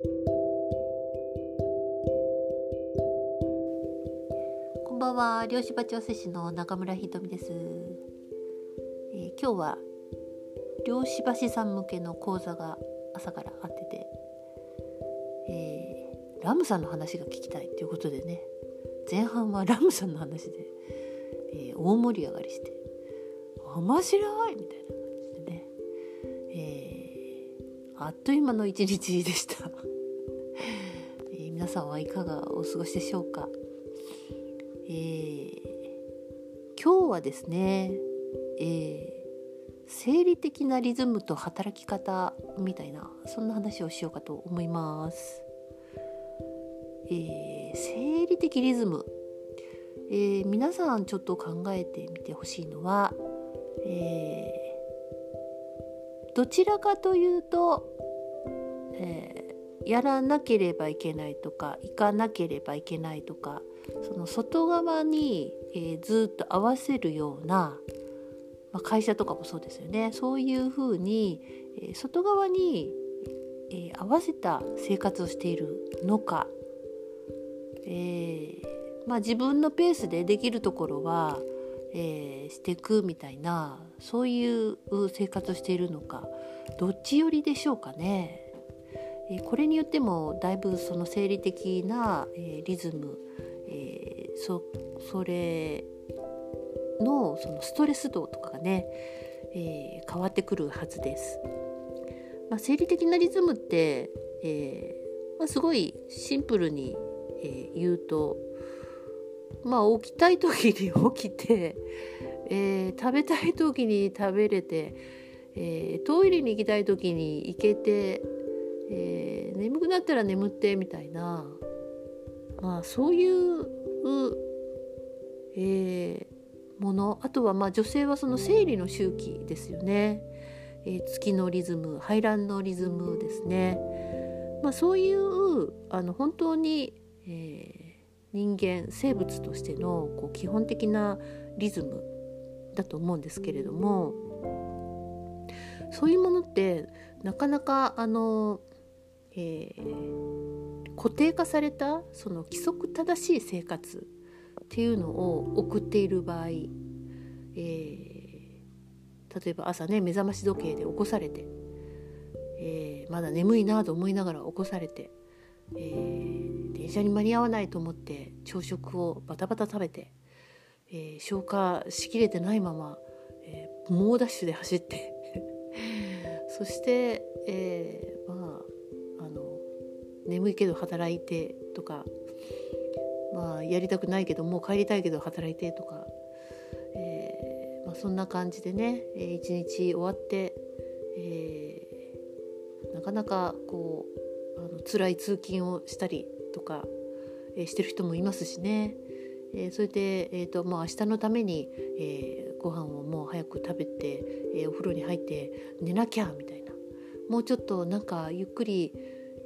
こんばんは漁師場調整師の中村ひとみです、えー、今日は漁師橋さん向けの講座が朝からあってて、えー、ラムさんの話が聞きたいということでね前半はラムさんの話で、えー、大盛り上がりして面白いみたいな感じでね、えー、あっという間の一日でした、皆さんはいかがお過ごしでしょうか、えー、今日はですね、えー、生理的なリズムと働き方みたいなそんな話をしようかと思います。えー、生理的リズム、えー、皆さんちょっと考えてみてほしいのは、えー、どちらかというと、えやらなければいけないとか行かなければいけないとかその外側に、えずっと合わせるようなまあ、会社とかもそうですよねそういうふうに、えー、外側に、えー、合わせた生活をしているのか、えまあ、自分のペースでできるところは、え、していくみたいなそういう生活をしているのかどっち寄りでしょうかね。えこれによってもだいぶその生理的な、えリズム、えそそれのそのストレス度とかがね、え、変わってくるはずです。まあ、生理的なリズムって、えまあ、すごいシンプルに、え、言うと、まあ、起きたい時に起きて、えー、食べたい時に食べれて、えー、トイレに行きたい時に行けて、えー、眠くなったら眠ってみたいな、まあ、そういう、えー、もの。あとはまあ女性はその生理の周期ですよね、えー、月のリズム排卵のリズムですね、まあ、そういうあの本当に、え、人間生物としてのこう基本的なリズムだと思うんですけれどもそういうものってなかなかあの、えー、固定化されたその規則正しい生活っていうのを送っている場合、えー、例えば朝ね目覚まし時計で起こされて、えー、まだ眠いなと思いながら起こされて、えー、電車に間に合わないと思って朝食をバタバタ食べて、え消化しきれてないまま、え猛ダッシュで走って そして、えまあ眠いけど働いてとかまあ、やりたくないけどもう帰りたいけど働いてとか、えー、まあ、そんな感じでね一日終わって、えー、なかなかこうあの辛い通勤をしたりとか、え、してる人もいますしね、えそれで、えーともう明日のために、えー、ご飯をもう早く食べて、えお風呂に入って寝なきゃみたいな。もうちょっとなんかゆっくり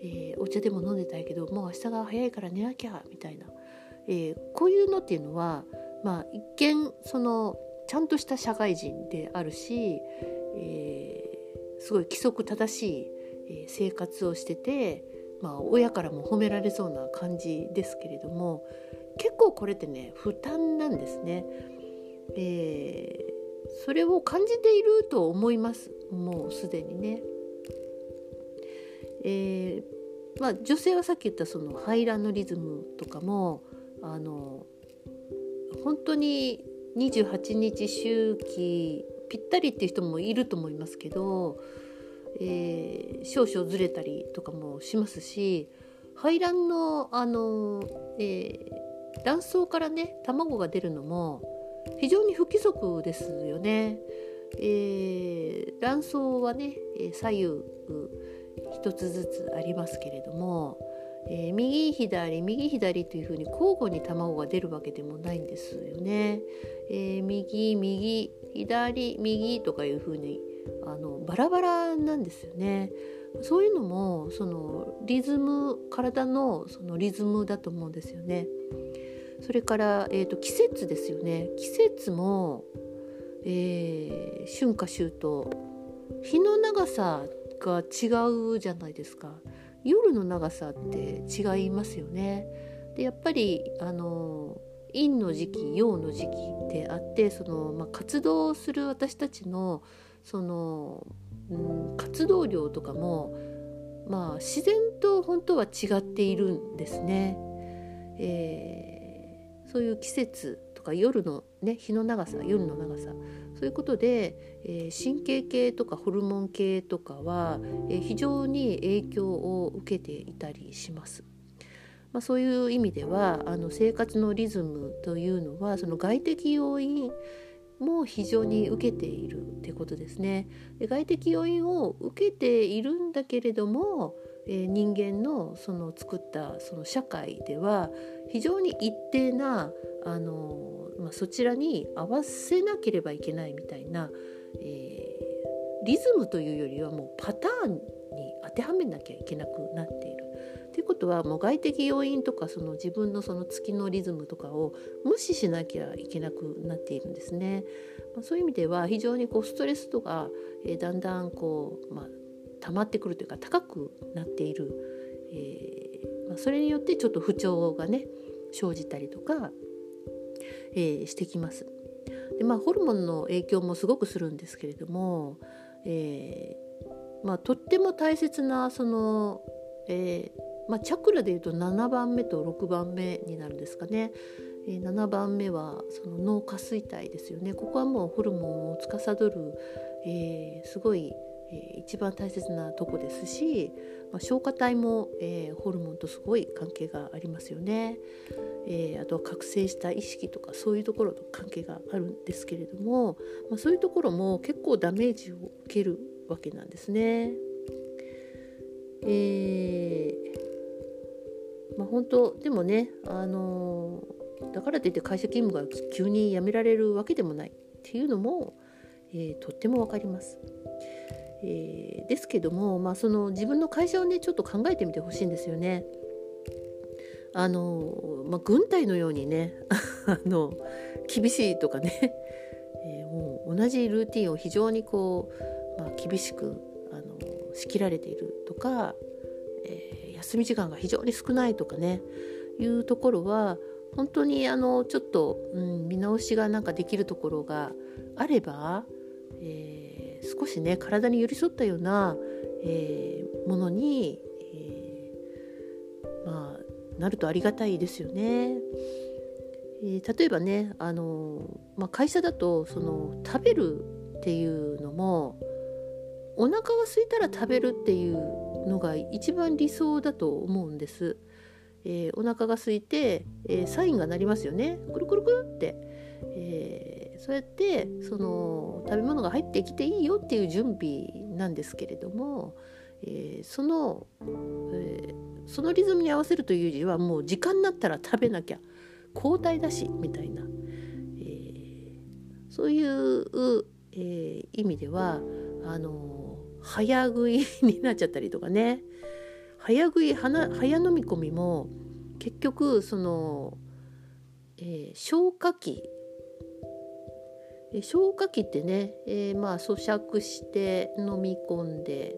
えー、お茶でも飲んでたいけどもう明日が早いから寝なきゃみたいな、えー、こういうのっていうのは、まあ、一見そのちゃんとした社会人であるし、えー、すごい規則正しい、え生活をしてて、まあ、親からも褒められそうな感じですけれども結構これってね負担なんですね。えー、それを感じていると思いますもうすでにね。えー、まあ、女性はさっき言ったその排卵のリズムとかもあの本当に28日周期ぴったりっていう人もいると思いますけど、えー、少々ずれたりとかもしますし排卵のあの、えー、卵巣からね卵が出るのも非常に不規則ですよね。えー、卵巣はね左右一つずつありますけれども、えー、右左右左というふうに交互に卵が出るわけでもないんですよね。えー、右右左右とかいうふうにあのバラバラなんですよね。そういうのもそのリズム体のそのリズムだと思うんですよね。それから、えーと、季節ですよね季節も、えー、春夏秋冬日の長さが違うじゃないですか夜の長さって違いますよね。でやっぱりあの陰の時期陽の時期であってその、まあ、活動する私たちのその、うん、活動量とかも、まあ、自然と本当は違っているんですね。えー、そういう季節とか夜の、ね、日の長さ夜の長さそういうことで、えー、神経系とかホルモン系とかは、えー、非常に影響を受けていたりします。まあ、そういう意味ではあの生活のリズムというのはその外的要因も非常に受けているっていうことですね。で外的要因を受けているんだけれども、えー、人間のその作ったその社会では非常に一定なあの、まあ、そちらに合わせなければいけないみたいな、えー、リズムというよりはもうパターンに当てはめなきゃいけなくなっている。ということはもう外的要因とかその自分のその月のリズムとかを無視しなきゃいけなくなっているんですね。まあ、そういう意味では非常にこうストレスとか、えー、だんだんこう、まあ、溜まってくるというか高くなっている、えーまあ、それによってちょっと不調がね生じたりとか、えー、してきます。でまあ、ホルモンの影響もすごくするんですけれども、えーまあ、とっても大切なその、えーまあ、チャクラでいうと7番目と6番目になるんですかね。え、7番目はその脳下垂体ですよねここはもうホルモンを司る、えー、すごい、えー、一番大切なとこですし、まあ、消化体も、えー、ホルモンとすごい関係がありますよね、えー、あとは覚醒した意識とかそういうところと関係があるんですけれども、まあ、そういうところも結構ダメージを受けるわけなんですね。えーまあ、本当でもね、あの、だからといって会社勤務が急に辞められるわけでもないっていうのも、え、とっても分かります。えー、ですけども、まあ、その自分の会社をねちょっと考えてみてほしいんですよね。あのまあ、軍隊のようにね あの厳しいとかね、えー、もう同じルーティンを非常にこう、まあ、厳しくあの仕切られているとか、えー休み時間が非常に少ないとかねいうところは本当にあのちょっと、うん、見直しがなんかできるところがあれば、えー、少しね体に寄り添ったような、えー、ものに、えー、まあ、なるとありがたいですよね。え例えばねあの、まあ、会社だとその食べるっていうのもお腹が空いたら食べるっていうのが一番理想だと思うんです。えー、お腹が空いて、えー、サインが鳴りますよねくるくるくるって、えー、そうやってその食べ物が入ってきていいよっていう準備なんですけれども、えー、その、えー、そのリズムに合わせるというよりはもう時間になったら食べなきゃ交代だしみたいな、えそういう、え意味ではあの早食いになっちゃったりとかね。早食い早飲み込みも結局その、え、消化器消化器ってね、えー、まあ咀嚼して飲み込んで、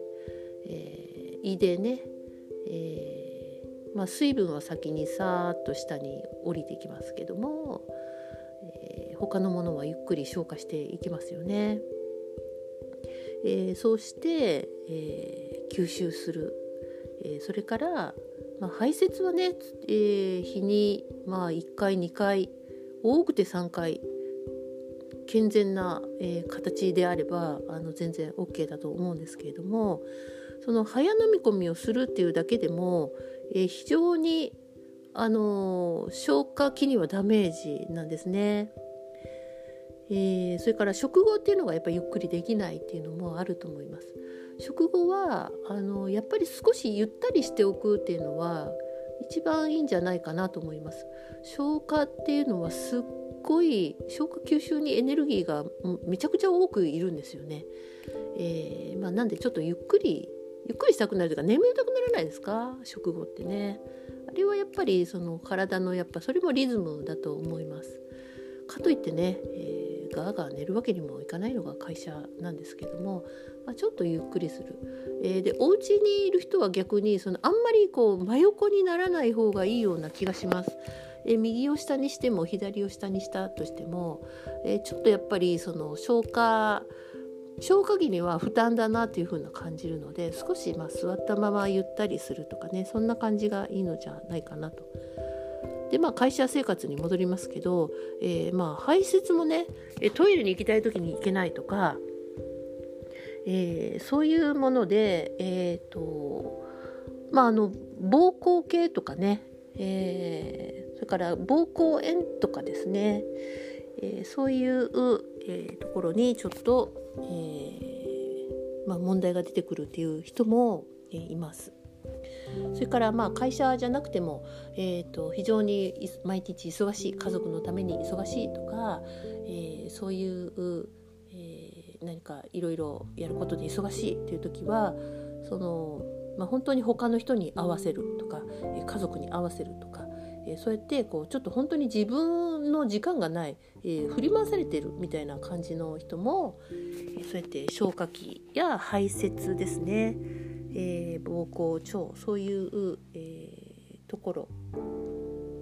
えー、胃でね、えーまあ、水分は先にさーっと下に降りていきますけども、えー、他のものはゆっくり消化していきますよね。え、そうして、え、吸収する、えそれから、まあ、排泄はね、え日に、まあ、1回2回多くて3回健全な、え形であればあの全然 OK だと思うんですけれどもその早飲み込みをするっていうだけでも、え非常にあの消化器にはダメージなんですね。えー、それから食後っていうのがやっぱりゆっくりできないっていうのもあると思います。食後はあのやっぱり少しゆったりしておくっていうのは一番いいんじゃないかなと思います。消化っていうのはすっごい消化吸収にエネルギーがめちゃくちゃ多くいるんですよね。えー、まあ、なんでちょっとゆっくりゆっくりしたくなるというか眠りたくならないですか？食後ってね。あれはやっぱりその体のやっぱそれもリズムだと思います。かといってね、えーガーガー寝るわけにもいかないのが会社なんですけどもまあ、ちょっとゆっくりする。えー、でお家にいる人は逆にそのあんまりこう真横にならない方がいいような気がします。え右を下にしても左を下にしたとしても、えちょっとやっぱりその消化消化器には負担だなっていう風な感じるので少しま座ったままゆったりするとかねそんな感じがいいのじゃないかなと。でまあ会社生活に戻りますけど、えー、まあ排泄もねトイレに行きたい時に行けないとか、えー、そういうものでえっ、ー、とまああの膀胱系とかね、えそれから膀胱炎とかですね、えそういう、えところにちょっとえー、まあ、問題が出てくるっていう人も、えー、います。それからまあ会社じゃなくても、えー、と非常に毎日忙しい家族のために忙しいとか、えー、そういう、えー、何かいろいろやることで忙しいという時はその、まあ、本当に他の人に合わせるとか家族に合わせるとかえそうやってこうちょっと本当に自分の時間がない、えー、振り回されてるみたいな感じの人も、えそうやって消化器や排泄ですね、えー、膀胱腸そういう、えー、ところ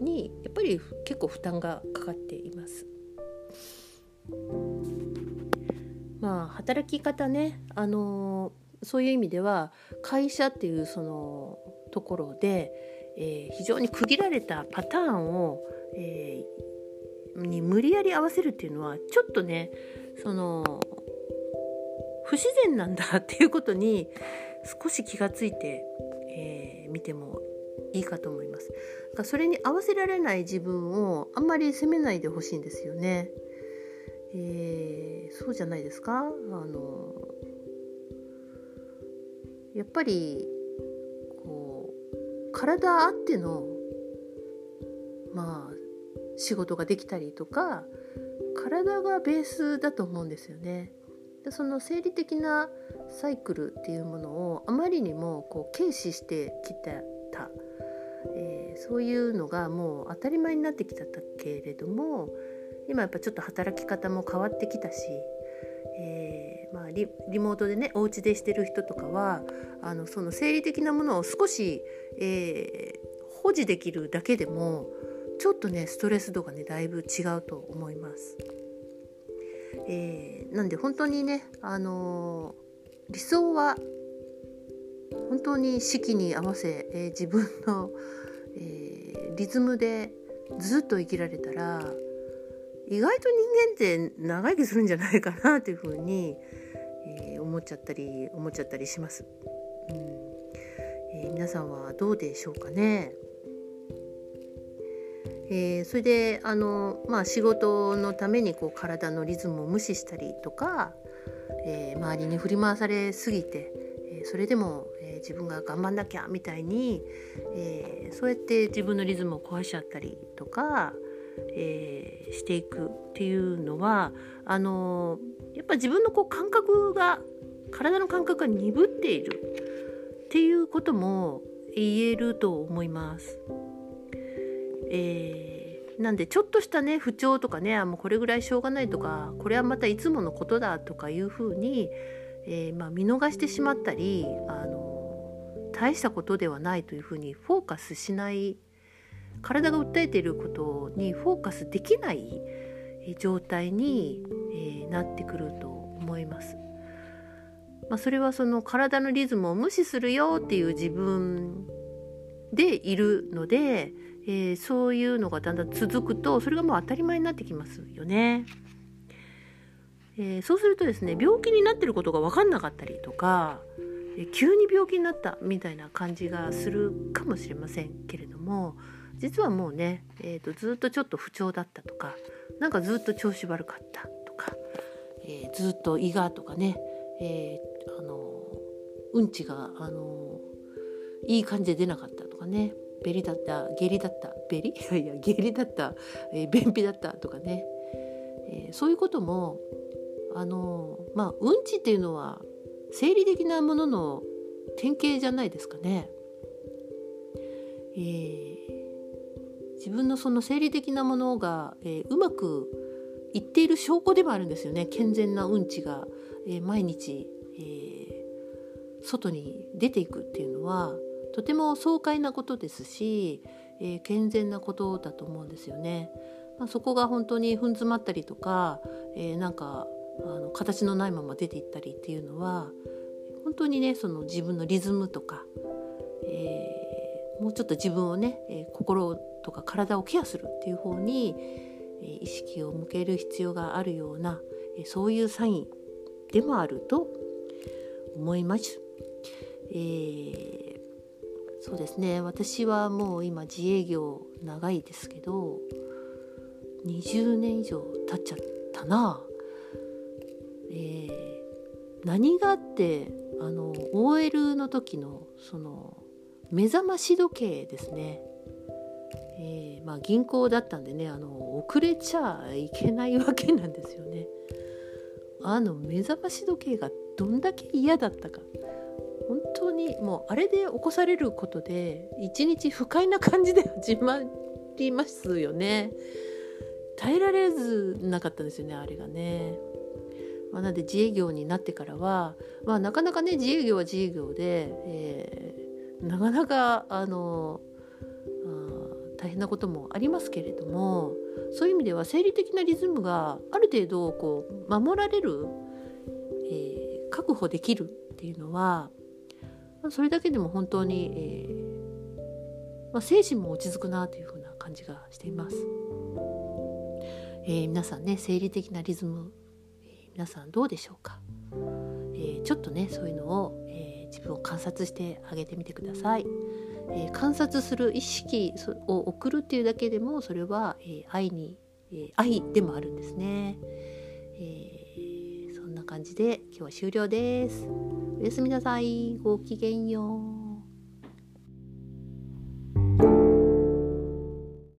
にやっぱり結構負担がかかっています。まあ働き方ね、あのそういう意味では会社っていうそのところで、えー、非常に区切られたパターンを、えー、に無理やり合わせるっていうのはちょっとねその不自然なんだっていうことに少し気がついて、えー、見てもいいかと思います。それに合わせられない自分をあんまり責めないでほしいんですよね。えー、そうじゃないですか？あのやっぱり体あってのまあ仕事ができたりとか体がベースだと思うんですよね。でその生理的なサイクルっていうものをあまりにもこう軽視してきてた、えー、そういうのがもう当たり前になってきたけれども今やっぱちょっと働き方も変わってきたし、えー、まあリ、モートでねお家でしてる人とかはあのその生理的なものを少し、えー、保持できるだけでもちょっとねストレス度がねだいぶ違うと思います。えー、なんで本当にね、あのー、理想は本当に四季に合わせ、えー、自分の、えー、リズムでずっと生きられたら意外と人間って長生きするんじゃないかなというふうに、えー、思っちゃったり思っちゃったりします。うんえー、皆さんはどうでしょうかね。えー、それであの、まあ、仕事のためにこう体のリズムを無視したりとか、えー、周りに振り回されすぎて、えー、それでも、え自分が頑張んなきゃみたいに、えそうやって自分のリズムを壊しちゃったりとか、えー、していくっていうのはあのー、やっぱ自分のこう感覚が体の感覚が鈍っているっていうことも言えると思います。えー、なんでちょっとしたね不調とかねあもうこれぐらいしょうがないとかこれはまたいつものことだとかいうふうに、えー、まあ、見逃してしまったりあの大したことではないというふうにフォーカスしない体が訴えていることにフォーカスできない状態に、なってくると思います。まあ、それはその体のリズムを無視するよっていう自分でいるので、えー、そういうのがだんだん続くとそれがもう当たり前になってきますよね。えー、そうするとですね病気になってることが分かんなかったりとか、えー、急に病気になったみたいな感じがするかもしれませんけれども実はもうね、えーと、ずっとちょっと不調だったとかなんかずっと調子悪かったか、えー、ずっと胃がとかね、えー、あのうんちがあのいい感じで出なかったとかねベリだった下痢だったベリ いやいや下痢だった、えー、便秘だったとかね、えー、そういうこともあのまあうんちっていうのは生理的なものの典型じゃないですかね。えー自分のその生理的なものが、えー、うまくいっている証拠でもあるんですよね健全なうんちが、えー、毎日、え外に出ていくっていうのはとても爽快なことですし、えー、健全なことだと思うんですよね。まあ、そこが本当に踏ん詰まったりとか、えー、なんかあの形のないまま出ていったりっていうのは本当にねその自分のリズムとか、えー、もうちょっと自分をね、え、心とか体をケアするっていう方に、意識を向ける必要があるような、えそういうサインでもあると思います。えー、そうですね私はもう今自営業長いですけど20年以上経っちゃったな。えー、何があってあの OL の時のその目覚まし時計ですね。えー、まあ、銀行だったんでねあの遅れちゃいけないわけなんですよね。あの目覚まし時計がどんだけ嫌だったか本当にもうあれで起こされることで一日不快な感じで始まりますよね耐えられずなかったんですよねあれがね。まあ、なので自営業になってからは、まあ、なかなかね自営業は自営業で、えー、なかなかあの大変なこともありますけれどもそういう意味では生理的なリズムがある程度こう守られる、えー、確保できるっていうのはそれだけでも本当に、えー、まあ、精神も落ち着くなというふうな感じがしています。えー、皆さんね生理的なリズム、え、皆さんどうでしょうか、えちょっとねそういうのを、え自分を観察してあげてみてください。え観察する意識を送るっていうだけでもそれは、え愛に、え愛でもあるんですね。えそんな感じで今日は終了です。おやすみなさい。ごきげんよう。